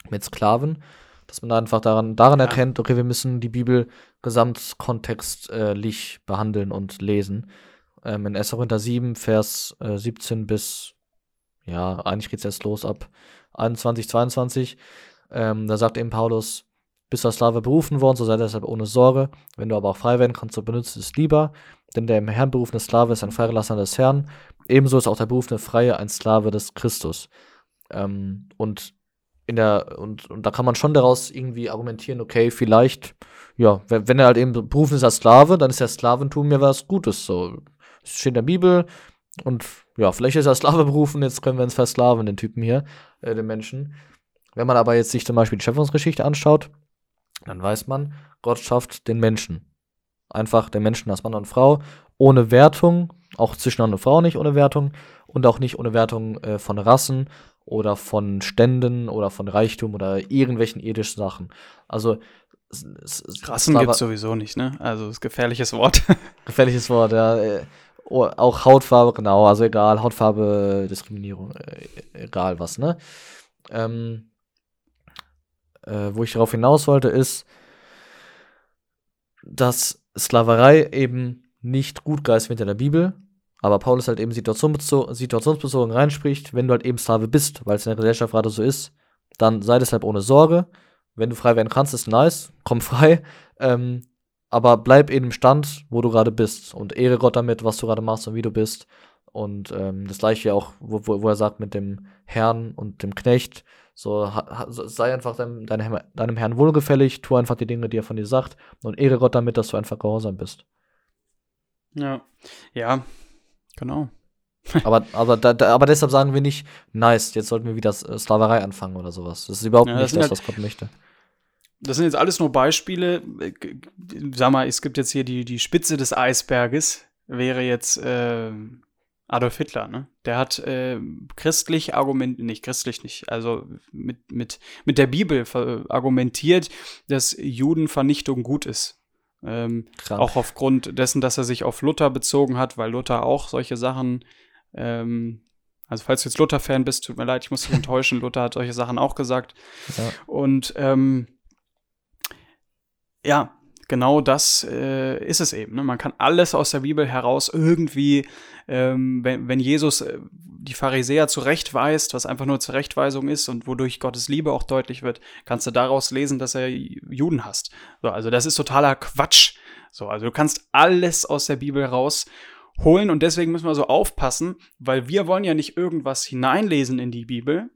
mit Sklaven, dass man einfach daran, daran ja. erkennt, okay, wir müssen die Bibel gesamtkontextlich äh, behandeln und lesen. Ähm, in 1. Korinther 7, Vers äh, 17 bis, ja, eigentlich geht es erst los ab 21, 22. Ähm, da sagt eben Paulus, bist du als Sklave berufen worden, so sei deshalb ohne Sorge. Wenn du aber auch frei werden kannst, so benutze es lieber. Denn der im Herrn berufene Sklave ist ein Freigelassener des Herrn. Ebenso ist auch der berufene Freie ein Sklave des Christus. Ähm, und in der, und, und da kann man schon daraus irgendwie argumentieren, okay, vielleicht, ja, wenn, wenn er halt eben berufen ist als Sklave, dann ist ja Sklaventum ja was Gutes. So, es steht in der Bibel und ja, vielleicht ist er als Sklave *laughs* berufen, jetzt können wir uns versklaven, den Typen hier, äh, den Menschen. Wenn man aber jetzt sich zum Beispiel die Schöpfungsgeschichte anschaut, dann weiß man, Gott schafft den Menschen. Einfach den Menschen als Mann und Frau, ohne Wertung, auch zwischen Mann und Frau nicht ohne Wertung und auch nicht ohne Wertung äh, von Rassen oder von Ständen oder von Reichtum oder irgendwelchen irdischen Sachen. Also Rassen gibt es sowieso nicht, ne? Also ist gefährliches Wort. *laughs* gefährliches Wort, ja. Äh, oh, auch Hautfarbe, genau, also egal, Hautfarbe, Diskriminierung, äh, egal was, ne? Ähm, äh, wo ich darauf hinaus wollte, ist, dass Sklaverei eben nicht gut geheißen wird in der Bibel, aber Paulus halt eben situationsbezogen, reinspricht, wenn du halt eben Sklave bist, weil es in der Gesellschaft gerade so ist, dann sei deshalb ohne Sorge. Wenn du frei werden kannst, ist nice, komm frei. *laughs* Ähm, aber bleib in dem Stand, wo du gerade bist und ehre Gott damit, was du gerade machst und wie du bist. Und ähm, das gleiche auch, wo, wo, er sagt mit dem Herrn und dem Knecht, so ha, sei einfach deinem, deinem, deinem Herrn wohlgefällig, tu einfach die Dinge, die er von dir sagt und ehre Gott damit, dass du einfach gehorsam bist. Ja, ja, genau. aber, aber, da, da, aber deshalb sagen wir nicht, nice, jetzt sollten wir wieder äh, Sklaverei anfangen oder sowas. Das ist überhaupt ja, das nicht das, halt, was Gott möchte. Das sind jetzt alles nur Beispiele. Sag mal, es gibt jetzt hier die, die Spitze des Eisberges, wäre jetzt äh, Adolf Hitler, ne? Der hat äh, christlich argumentiert, nicht christlich nicht, also mit, mit, mit der Bibel argumentiert, dass Judenvernichtung gut ist. Ähm, auch aufgrund dessen, dass er sich auf Luther bezogen hat, weil Luther auch solche Sachen, ähm, also falls du jetzt Luther-Fan bist, tut mir leid, ich muss dich *laughs* enttäuschen, Luther hat solche Sachen auch gesagt. Ja. Und ähm, ja, genau das äh, ist es eben. Ne? Man kann alles aus der Bibel heraus irgendwie, ähm, wenn, wenn Jesus äh, die Pharisäer zurechtweist, was einfach nur Zurechtweisung ist und wodurch Gottes Liebe auch deutlich wird, kannst du daraus lesen, dass er Juden hasst. So, also das ist totaler Quatsch. So, also du kannst alles aus der Bibel rausholen und deswegen müssen wir so aufpassen, weil wir wollen ja nicht irgendwas hineinlesen in die Bibel,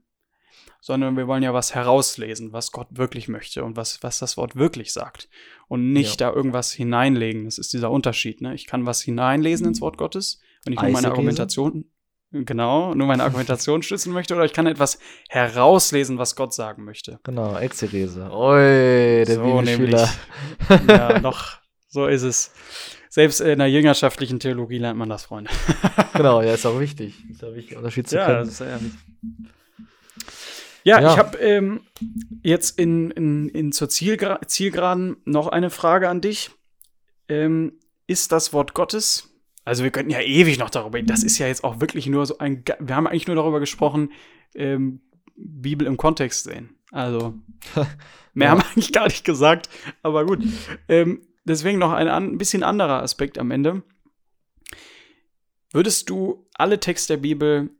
sondern wir wollen ja was herauslesen, was Gott wirklich möchte und was, was das Wort wirklich sagt. Und nicht ja. da irgendwas hineinlegen. Das ist dieser Unterschied. Ne? Ich kann was hineinlesen ins Wort Gottes und ich nur meine Argumentation, genau, nur meine Argumentation *laughs* stützen möchte, oder ich kann etwas herauslesen, was Gott sagen möchte. Genau, Exegese. Oi, der so Bibelschüler. ja, *laughs* noch, so ist es. Selbst in der jüngerschaftlichen Theologie lernt man das, Freunde. *laughs* genau, ja, ist auch wichtig. Ist auch wichtig, Unterschied zu ja, können. Das ist ja ja, ja. ich habe ähm, jetzt in, in, in zur Zielgra Zielgeraden noch eine Frage an dich. Ähm, ist das Wort Gottes? Also wir könnten ja ewig noch darüber, das ist ja jetzt auch wirklich nur so ein, wir haben eigentlich nur darüber gesprochen, ähm, Bibel im Kontext sehen. Also *laughs* mehr ja. haben wir eigentlich gar nicht gesagt, aber gut. Ähm, deswegen noch ein, ein bisschen anderer Aspekt am Ende. Würdest du alle Texte der Bibel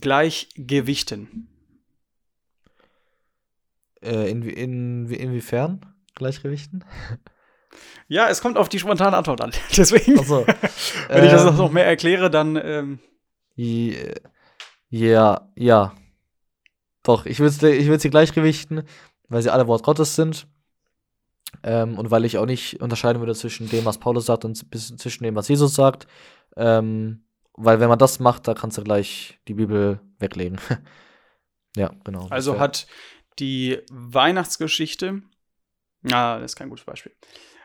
gleich gewichten? Äh, in, in, inwiefern Gleichgewichten? *laughs* Ja, es kommt auf die spontane Antwort an. *laughs* Deswegen, so. *laughs* wenn ich das ähm, noch mehr erkläre, dann. Ähm ja, ja. Doch, ich will ich sie gleichgewichten, weil sie alle Wort Gottes sind. Ähm, und weil ich auch nicht unterscheiden würde zwischen dem, was Paulus sagt und zwischen dem, was Jesus sagt. Ähm, weil wenn man das macht, da kannst du gleich die Bibel weglegen. *laughs* ja, genau. Also hat die Weihnachtsgeschichte, ah, das ist kein gutes Beispiel.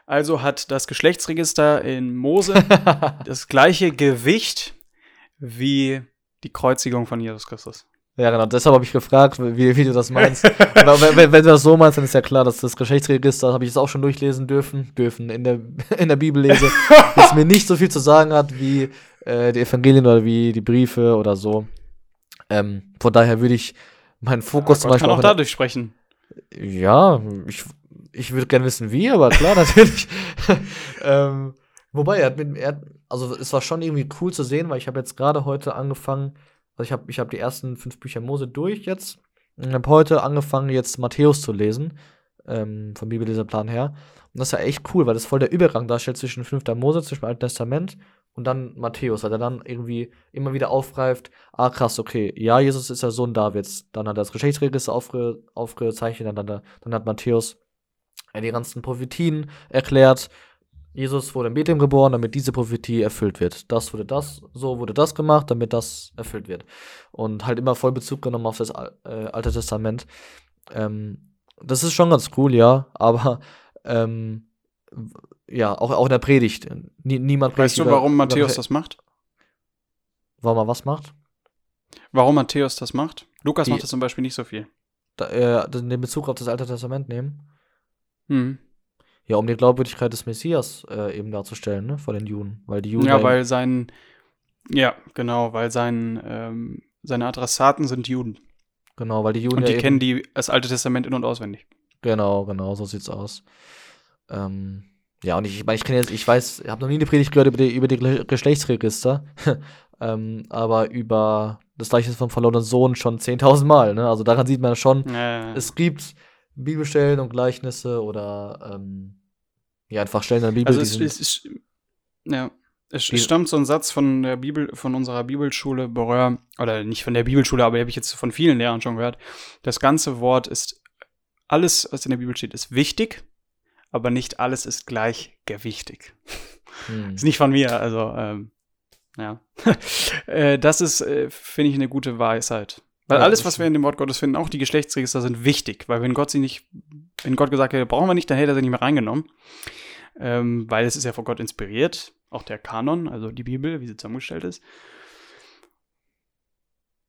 Also hat das Geschlechtsregister in Mose *laughs* das gleiche Gewicht wie die Kreuzigung von Jesus Christus. Ja, genau. Deshalb habe ich gefragt, wie, wie, du das meinst. wenn, wenn, wenn, du das so meinst, dann ist ja klar, dass das Geschlechtsregister, habe ich es auch schon durchlesen dürfen, dürfen in der, *laughs* in der Bibel lese, *laughs* das mir nicht so viel zu sagen hat wie äh, die Evangelien oder wie die Briefe oder so. Ähm, von daher würde ich mein Fokus ja, zum Beispiel. kann auch, auch dadurch sprechen. Ja, ich, ich würde gerne wissen, wie, aber klar, *laughs* natürlich. ähm, wobei, er hat mit, er, also es war schon irgendwie cool zu sehen, weil ich habe jetzt gerade heute angefangen, also ich habe ich hab die ersten fünf Bücher Mose durch jetzt und habe heute angefangen, jetzt Matthäus zu lesen, ähm, vom Bibelleserplan her. Und das ist ja echt cool, weil das voll der Übergang darstellt zwischen 5. Mose, zwischen dem Alten Testament und dann Matthäus, weil er dann irgendwie immer wieder aufgreift, ah krass, okay, ja, Jesus ist der Sohn Davids. Dann hat er das Geschlechtsregister aufge, aufgezeichnet, dann, hat dann hat Matthäus die ganzen Prophetien erklärt. Jesus wurde in Bethlehem geboren, damit diese Prophetie erfüllt wird. Das wurde das, so wurde das gemacht, damit das erfüllt wird. Und halt immer voll Bezug genommen auf das äh, Alte Testament. Ähm, das ist schon ganz cool, ja, aber ähm, ja, auch, auch in der Predigt. Nie, niemand Weißt du, warum Matthäus das macht? Warum er was macht? Warum Matthäus das macht? Lukas Die, macht das zum Beispiel nicht so viel. Da, äh, den Bezug auf das Alte Testament nehmen. Hm. Ja, um die Glaubwürdigkeit des Messias äh, eben darzustellen, ne, vor den Juden. Weil die Juden. Ja, weil sein. Ja, genau, weil sein, ähm, seine Adressaten sind Juden. Genau, weil die Juden. Und die ja kennen die, das Alte Testament in- und auswendig. Genau, genau, so sieht's aus. Ähm, ja, und ich, ich meine, ich kenne jetzt, ich weiß, ich habe noch nie eine Predigt gehört über die, über die Geschlechtsregister, *laughs* ähm, aber über das Gleiche vom verlorenen Sohn schon 10.000 Mal, ne? Also daran sieht man schon, ja. es gibt Bibelstellen und Gleichnisse oder ähm, ja, einfach Stellen der Bibel. Also es, es, es, ja, es stammt so ein Satz von der Bibel, von unserer Bibelschule Berühr, oder nicht von der Bibelschule, aber habe ich jetzt von vielen Lehrern schon gehört. Das ganze Wort ist, alles, was in der Bibel steht, ist wichtig aber nicht alles ist gleich gewichtig. Hm. Ist nicht von mir, also ähm, ja. *laughs* äh, das ist, äh, finde ich, eine gute Weisheit. Weil ja, alles, was wir in dem Wort Gottes finden, auch die Geschlechtsregister sind wichtig, weil wenn Gott sie nicht, wenn Gott gesagt hätte, brauchen wir nicht, dann hätte er sie nicht mehr reingenommen. Ähm, weil es ist ja von Gott inspiriert, auch der Kanon, also die Bibel, wie sie zusammengestellt ist.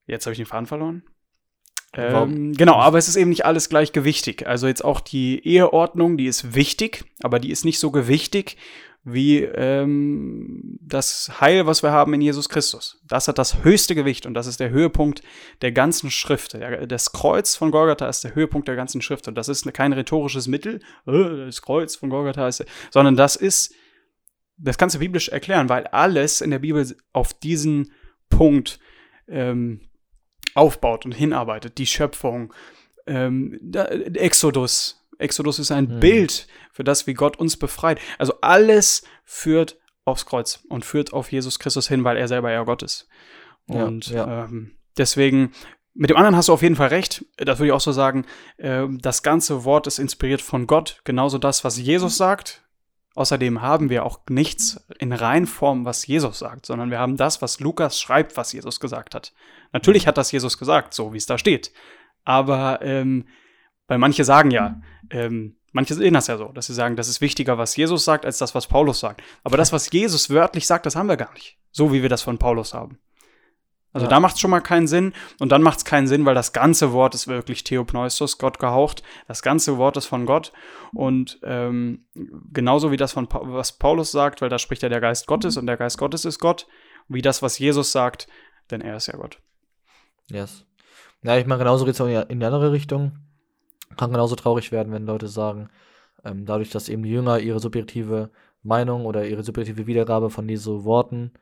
Jetzt habe ich den Faden verloren. Ähm, genau, aber es ist eben nicht alles gleichgewichtig. Also jetzt auch die Eheordnung, die ist wichtig, aber die ist nicht so gewichtig wie ähm, das Heil, was wir haben in Jesus Christus. Das hat das höchste Gewicht und das ist der Höhepunkt der ganzen Schrift. Das Kreuz von Golgatha ist der Höhepunkt der ganzen Schrift und das ist kein rhetorisches Mittel, äh, das Kreuz von Golgatha ist, sondern das ist, das kannst du biblisch erklären, weil alles in der Bibel auf diesen Punkt ähm, aufbaut und hinarbeitet. Die Schöpfung, ähm, Exodus, Exodus ist ein mhm. Bild für das, wie Gott uns befreit. Also alles führt aufs Kreuz und führt auf Jesus Christus hin, weil er selber ja Gott ist. Und ja, ja. Ähm, deswegen, mit dem anderen hast du auf jeden Fall recht. Das würde ich auch so sagen. Äh, das ganze Wort ist inspiriert von Gott. Genauso das, was Jesus sagt. Außerdem haben wir auch nichts in Reinform, was Jesus sagt, sondern wir haben das, was Lukas schreibt, was Jesus gesagt hat. Natürlich hat das Jesus gesagt, so wie es da steht. Aber ähm, weil manche sagen ja, ähm, manche sehen das ja so, dass sie sagen, das ist wichtiger, was Jesus sagt, als das, was Paulus sagt. Aber das, was Jesus wörtlich sagt, das haben wir gar nicht. So wie wir das von Paulus haben. Also ja. da macht es schon mal keinen Sinn. Und dann macht es keinen Sinn, weil das ganze Wort ist wirklich Theopneustos, Gott gehaucht. Das ganze Wort ist von Gott. Und ähm, genauso wie das, von pa was Paulus sagt, weil da spricht ja der Geist Gottes und der Geist Gottes ist Gott, wie das, was Jesus sagt, denn er ist ja Gott. Yes. Ja, ich meine, genauso geht es auch in die andere Richtung kann genauso traurig werden, wenn Leute sagen, ähm, dadurch, dass eben die Jünger ihre subjektive Meinung oder ihre subjektive Wiedergabe von diesen Worten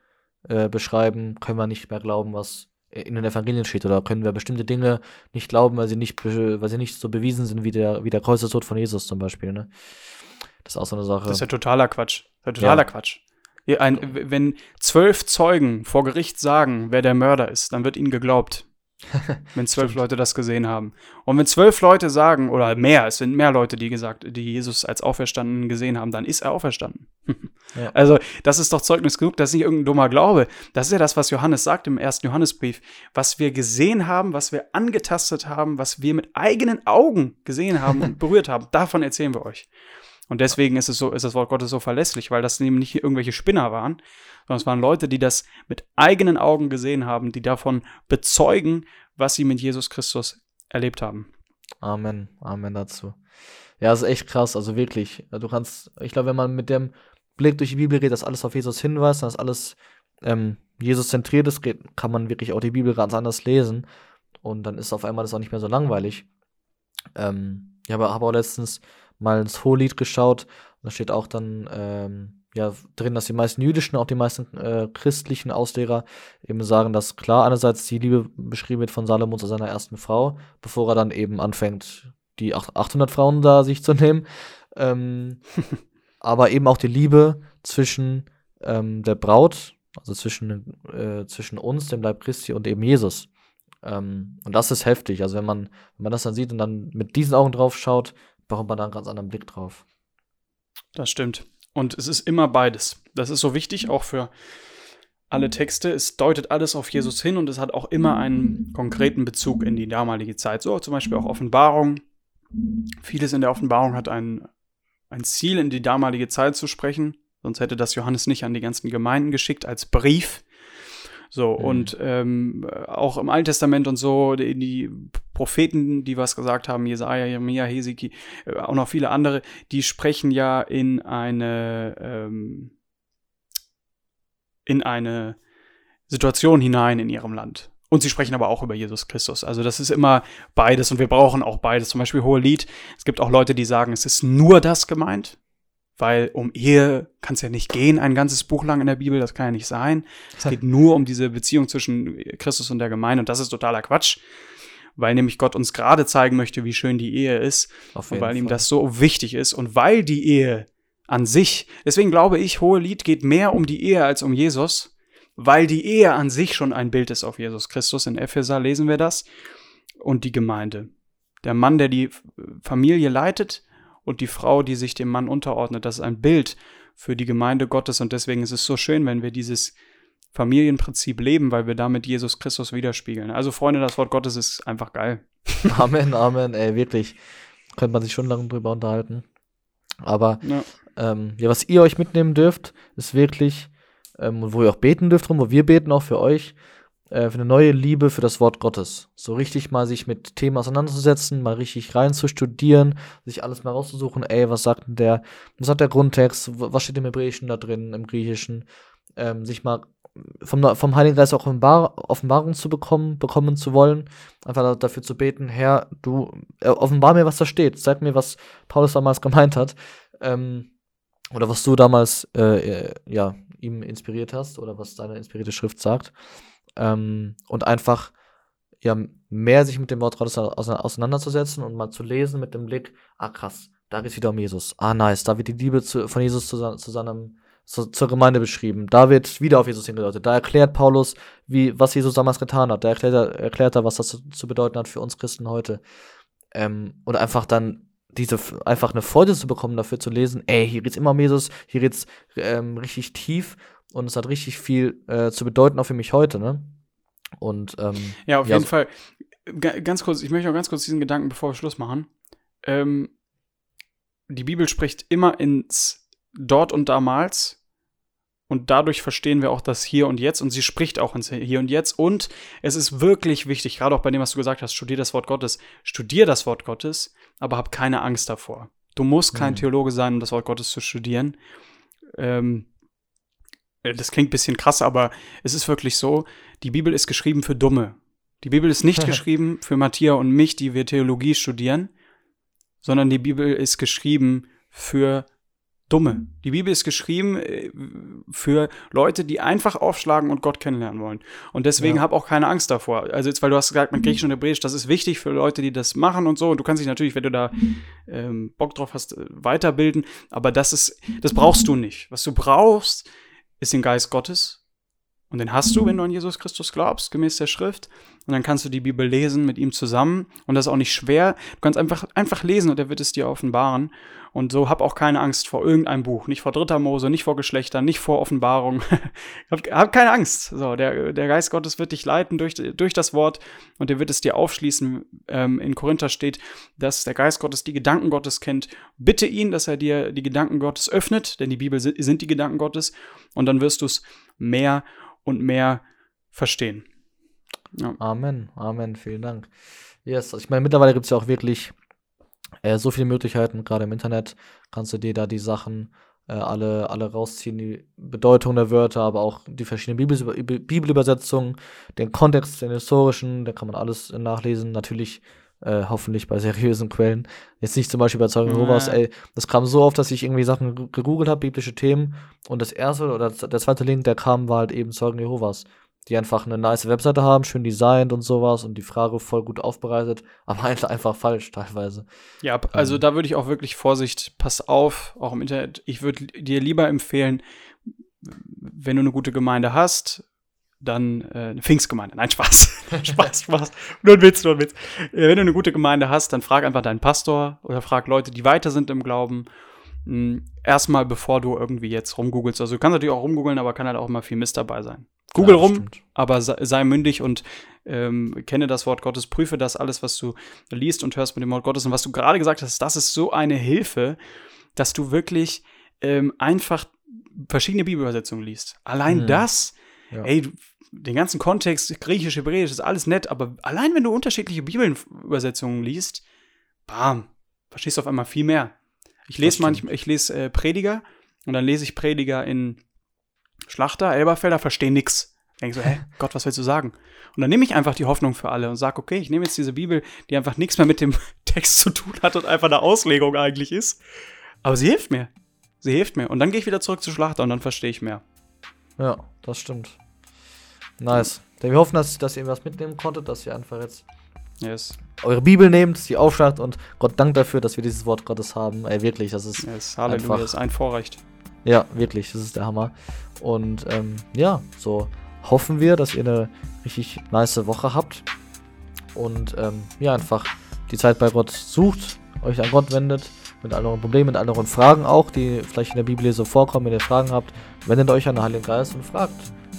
äh, beschreiben, können wir nicht mehr glauben, was in den Evangelien steht oder können wir bestimmte Dinge nicht glauben, weil sie nicht, weil sie nicht so bewiesen sind wie der, wie der Kreuzestod von Jesus zum Beispiel. Ne? Das ist auch so eine Sache. Das ist ja totaler Quatsch. Das ist ja totaler ja. Quatsch. Ein, wenn zwölf Zeugen vor Gericht sagen, wer der Mörder ist, dann wird ihnen geglaubt. *laughs* wenn zwölf Leute das gesehen haben. Und wenn zwölf Leute sagen, oder mehr, es sind mehr Leute, die gesagt, die Jesus als Auferstanden gesehen haben, dann ist er auferstanden. *laughs* ja. Also, das ist doch Zeugnis genug, das ist nicht irgendein dummer Glaube. Das ist ja das, was Johannes sagt im ersten Johannesbrief. Was wir gesehen haben, was wir angetastet haben, was wir mit eigenen Augen gesehen haben und berührt haben, *laughs* davon erzählen wir euch. Und deswegen ist es so, ist das Wort Gottes so verlässlich, weil das eben nicht irgendwelche Spinner waren, sondern es waren Leute, die das mit eigenen Augen gesehen haben, die davon bezeugen, was sie mit Jesus Christus erlebt haben. Amen, Amen dazu. Ja, ist echt krass, also wirklich. Du kannst, ich glaube, wenn man mit dem Blick durch die Bibel geht, dass alles auf Jesus hinweist, dass alles ähm, Jesus zentriert ist, kann man wirklich auch die Bibel ganz anders lesen. Und dann ist auf einmal das auch nicht mehr so langweilig. Ähm, ich habe auch letztens mal ins Hohelied geschaut. Da steht auch dann ähm, ja, drin, dass die meisten jüdischen, auch die meisten äh, christlichen Auslehrer eben sagen, dass klar einerseits die Liebe beschrieben wird von Salomo zu seiner ersten Frau, bevor er dann eben anfängt, die 800 Frauen da sich zu nehmen. Ähm, *laughs* aber eben auch die Liebe zwischen ähm, der Braut, also zwischen, äh, zwischen uns, dem Leib Christi und eben Jesus. Ähm, und das ist heftig. Also wenn man, wenn man das dann sieht und dann mit diesen Augen drauf schaut, bekommt man da einen ganz anderen Blick drauf. Das stimmt. Und es ist immer beides. Das ist so wichtig, auch für alle Texte. Es deutet alles auf Jesus hin und es hat auch immer einen konkreten Bezug in die damalige Zeit. So zum Beispiel auch Offenbarung. Vieles in der Offenbarung hat ein, ein Ziel, in die damalige Zeit zu sprechen. Sonst hätte das Johannes nicht an die ganzen Gemeinden geschickt als Brief. So, mhm. und ähm, auch im Alten Testament und so, die, die, Propheten, die was gesagt haben, Jesaja, Jeremia, Heseki, äh, auch noch viele andere, die sprechen ja in eine, ähm, in eine Situation hinein in ihrem Land. Und sie sprechen aber auch über Jesus Christus. Also das ist immer beides und wir brauchen auch beides. Zum Beispiel Hohe Lied. Es gibt auch Leute, die sagen, es ist nur das gemeint weil um Ehe kann es ja nicht gehen, ein ganzes Buch lang in der Bibel, das kann ja nicht sein. Es geht nur um diese Beziehung zwischen Christus und der Gemeinde und das ist totaler Quatsch, weil nämlich Gott uns gerade zeigen möchte, wie schön die Ehe ist und weil Fall. ihm das so wichtig ist und weil die Ehe an sich, deswegen glaube ich, Hohe Lied geht mehr um die Ehe als um Jesus, weil die Ehe an sich schon ein Bild ist auf Jesus Christus. In Epheser lesen wir das und die Gemeinde. Der Mann, der die Familie leitet, und die Frau, die sich dem Mann unterordnet. Das ist ein Bild für die Gemeinde Gottes und deswegen ist es so schön, wenn wir dieses Familienprinzip leben, weil wir damit Jesus Christus widerspiegeln. Also Freunde, das Wort Gottes ist einfach geil. *laughs* Amen, Amen, ey, wirklich. Könnte man sich schon lange drüber unterhalten. Aber ja. Ähm, ja, was ihr euch mitnehmen dürft, ist wirklich, ähm, wo ihr auch beten dürft drum, wo wir beten auch für euch, äh, für eine neue Liebe für das Wort Gottes. So richtig mal sich mit Themen auseinanderzusetzen, mal richtig rein zu studieren, sich alles mal rauszusuchen, ey, was sagt denn der, was sagt der Grundtext, was steht im Hebräischen da drin, im Griechischen, ähm, sich mal vom, vom Heiligen Geist auch Offenbar Offenbarung zu bekommen, bekommen zu wollen, einfach dafür zu beten, Herr, du äh, offenbar mir, was da steht, zeig mir, was Paulus damals *laughs* gemeint hat, ähm, oder was du damals, äh, äh ja, ihm inspiriert hast, oder was deine inspirierte Schrift sagt, ähm, und einfach, ja, mehr sich mit dem Wort Gottes auseinanderzusetzen und mal zu lesen mit dem Blick, ah krass, da geht es wieder um Jesus. Ah nice, da wird die Liebe zu, von Jesus zu, zu seinem zu, zur Gemeinde beschrieben. Da wird wieder auf Jesus hingedeutet. Da erklärt Paulus, wie, was Jesus damals getan hat. Da erklärt er, erklärt er was das zu, zu bedeuten hat für uns Christen heute. Ähm, und einfach dann diese einfach eine Freude zu bekommen, dafür zu lesen, ey, hier geht's immer um Jesus, hier geht's ähm, richtig tief und es hat richtig viel äh, zu bedeuten, auch für mich heute, ne? Und ähm, ja, auf ja, jeden Fall. G ganz kurz, ich möchte noch ganz kurz diesen Gedanken, bevor wir Schluss machen. Ähm, die Bibel spricht immer ins dort und damals. Und dadurch verstehen wir auch das Hier und Jetzt. Und sie spricht auch ins Hier und Jetzt. Und es ist wirklich wichtig, gerade auch bei dem, was du gesagt hast, studier das Wort Gottes. Studier das Wort Gottes, aber hab keine Angst davor. Du musst kein mhm. Theologe sein, um das Wort Gottes zu studieren. Ähm, äh, das klingt ein bisschen krass, aber es ist wirklich so, die Bibel ist geschrieben für Dumme. Die Bibel ist nicht *laughs* geschrieben für Matthias und mich, die wir Theologie studieren, sondern die Bibel ist geschrieben für Dumme. Die Bibel ist geschrieben äh, für Leute, die einfach aufschlagen und Gott kennenlernen wollen. Und deswegen ja. hab auch keine Angst davor. Also jetzt, weil du hast gesagt, mit Griechisch und Hebräisch, das ist wichtig für Leute, die das machen und so. Und du kannst dich natürlich, wenn du da ähm, Bock drauf hast, äh, weiterbilden. Aber das ist, das brauchst du nicht. Was du brauchst, ist den Geist Gottes. Und den hast du, wenn du an Jesus Christus glaubst, gemäß der Schrift. Und dann kannst du die Bibel lesen mit ihm zusammen. Und das ist auch nicht schwer. Du kannst einfach, einfach lesen und er wird es dir offenbaren. Und so hab auch keine Angst vor irgendeinem Buch. Nicht vor Dritter Mose, nicht vor Geschlechtern, nicht vor Offenbarung. *laughs* hab, hab, keine Angst. So, der, der Geist Gottes wird dich leiten durch, durch das Wort und er wird es dir aufschließen. Ähm, in Korinther steht, dass der Geist Gottes die Gedanken Gottes kennt. Bitte ihn, dass er dir die Gedanken Gottes öffnet, denn die Bibel sind die Gedanken Gottes. Und dann wirst du es mehr und mehr verstehen. Ja. Amen, Amen, vielen Dank. Yes, ich meine, mittlerweile gibt es ja auch wirklich äh, so viele Möglichkeiten, gerade im Internet kannst du dir da die Sachen äh, alle, alle rausziehen, die Bedeutung der Wörter, aber auch die verschiedenen Bibel Bibelübersetzungen, den Kontext, den historischen, da kann man alles nachlesen, natürlich äh, hoffentlich bei seriösen Quellen. Jetzt nicht zum Beispiel bei Zeugen Jehovas, ey, das kam so oft, dass ich irgendwie Sachen gegoogelt habe, biblische Themen, und das erste oder der zweite Link, der kam, war halt eben Zeugen Jehovas die einfach eine nice Webseite haben, schön designt und sowas und die Frage voll gut aufbereitet, *laughs* aber einfach falsch teilweise. Ja, also ähm. da würde ich auch wirklich Vorsicht, pass auf, auch im Internet. Ich würde dir lieber empfehlen, wenn du eine gute Gemeinde hast, dann äh, eine Pfingstgemeinde. Nein, Spaß. *laughs* Spaß, Spaß. Nur ein Witz, nur ein Witz. Äh, wenn du eine gute Gemeinde hast, dann frag einfach deinen Pastor oder frag Leute, die weiter sind im Glauben. Hm, erstmal, bevor du irgendwie jetzt rumgoogelst. Also du kannst natürlich auch rumgoogeln, aber kann halt auch immer viel Mist dabei sein. Google ja, rum, stimmt. aber sei, sei, mündig und ähm, kenne das Wort Gottes, prüfe das alles, was du liest und hörst mit dem Wort Gottes. Und was du gerade gesagt hast, das ist so eine Hilfe, dass du wirklich ähm, einfach verschiedene Bibelübersetzungen liest. Allein mhm. das, ja. ey, den ganzen Kontext, Griechisch, Hebräisch, ist alles nett, aber allein wenn du unterschiedliche Bibelübersetzungen liest, bam, verstehst du auf einmal viel mehr. Ich lese manchmal, ich lese äh, Prediger und dann lese ich Prediger in Schlachter, Elberfelder verstehen nix. Denke so, hä, *laughs* Gott, was willst du sagen? Und dann nehme ich einfach die Hoffnung für alle und sage, okay, ich nehme jetzt diese Bibel, die einfach nichts mehr mit dem *laughs* Text zu tun hat und einfach eine Auslegung eigentlich ist. Aber sie hilft mir. Sie hilft mir. Und dann gehe ich wieder zurück zu Schlachter und dann verstehe ich mehr. Ja, das stimmt. Nice. Denn wir hoffen, dass, dass ihr was mitnehmen konntet, dass ihr einfach jetzt yes. eure Bibel nehmt, sie aufschlagt und Gott dankt dafür, dass wir dieses Wort Gottes haben. Ey, wirklich, das ist yes, Halleluja, einfach, ist ein Vorrecht. Ja, wirklich, das ist der Hammer. Und ähm, ja, so hoffen wir, dass ihr eine richtig nice Woche habt. Und ähm, ja, einfach die Zeit bei Gott sucht, euch an Gott wendet, mit all euren Problemen, mit all euren Fragen auch, die vielleicht in der Bibel so vorkommen, wenn ihr Fragen habt, wendet euch an den Heiligen Geist und fragt.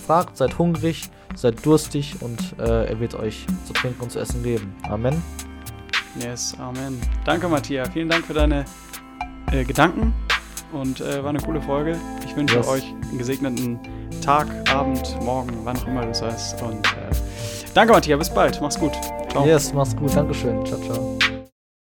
Fragt, seid hungrig, seid durstig und äh, er wird euch zu trinken und zu essen geben. Amen. Yes, Amen. Danke, Matthias. Vielen Dank für deine äh, Gedanken und äh, war eine coole Folge. Ich wünsche yes. euch einen gesegneten Tag, Abend, Morgen, wann auch immer du es hörst. Und äh, danke, Matthias. Bis bald. Mach's gut. Ciao. Yes, mach's gut. Dankeschön. Ciao, ciao.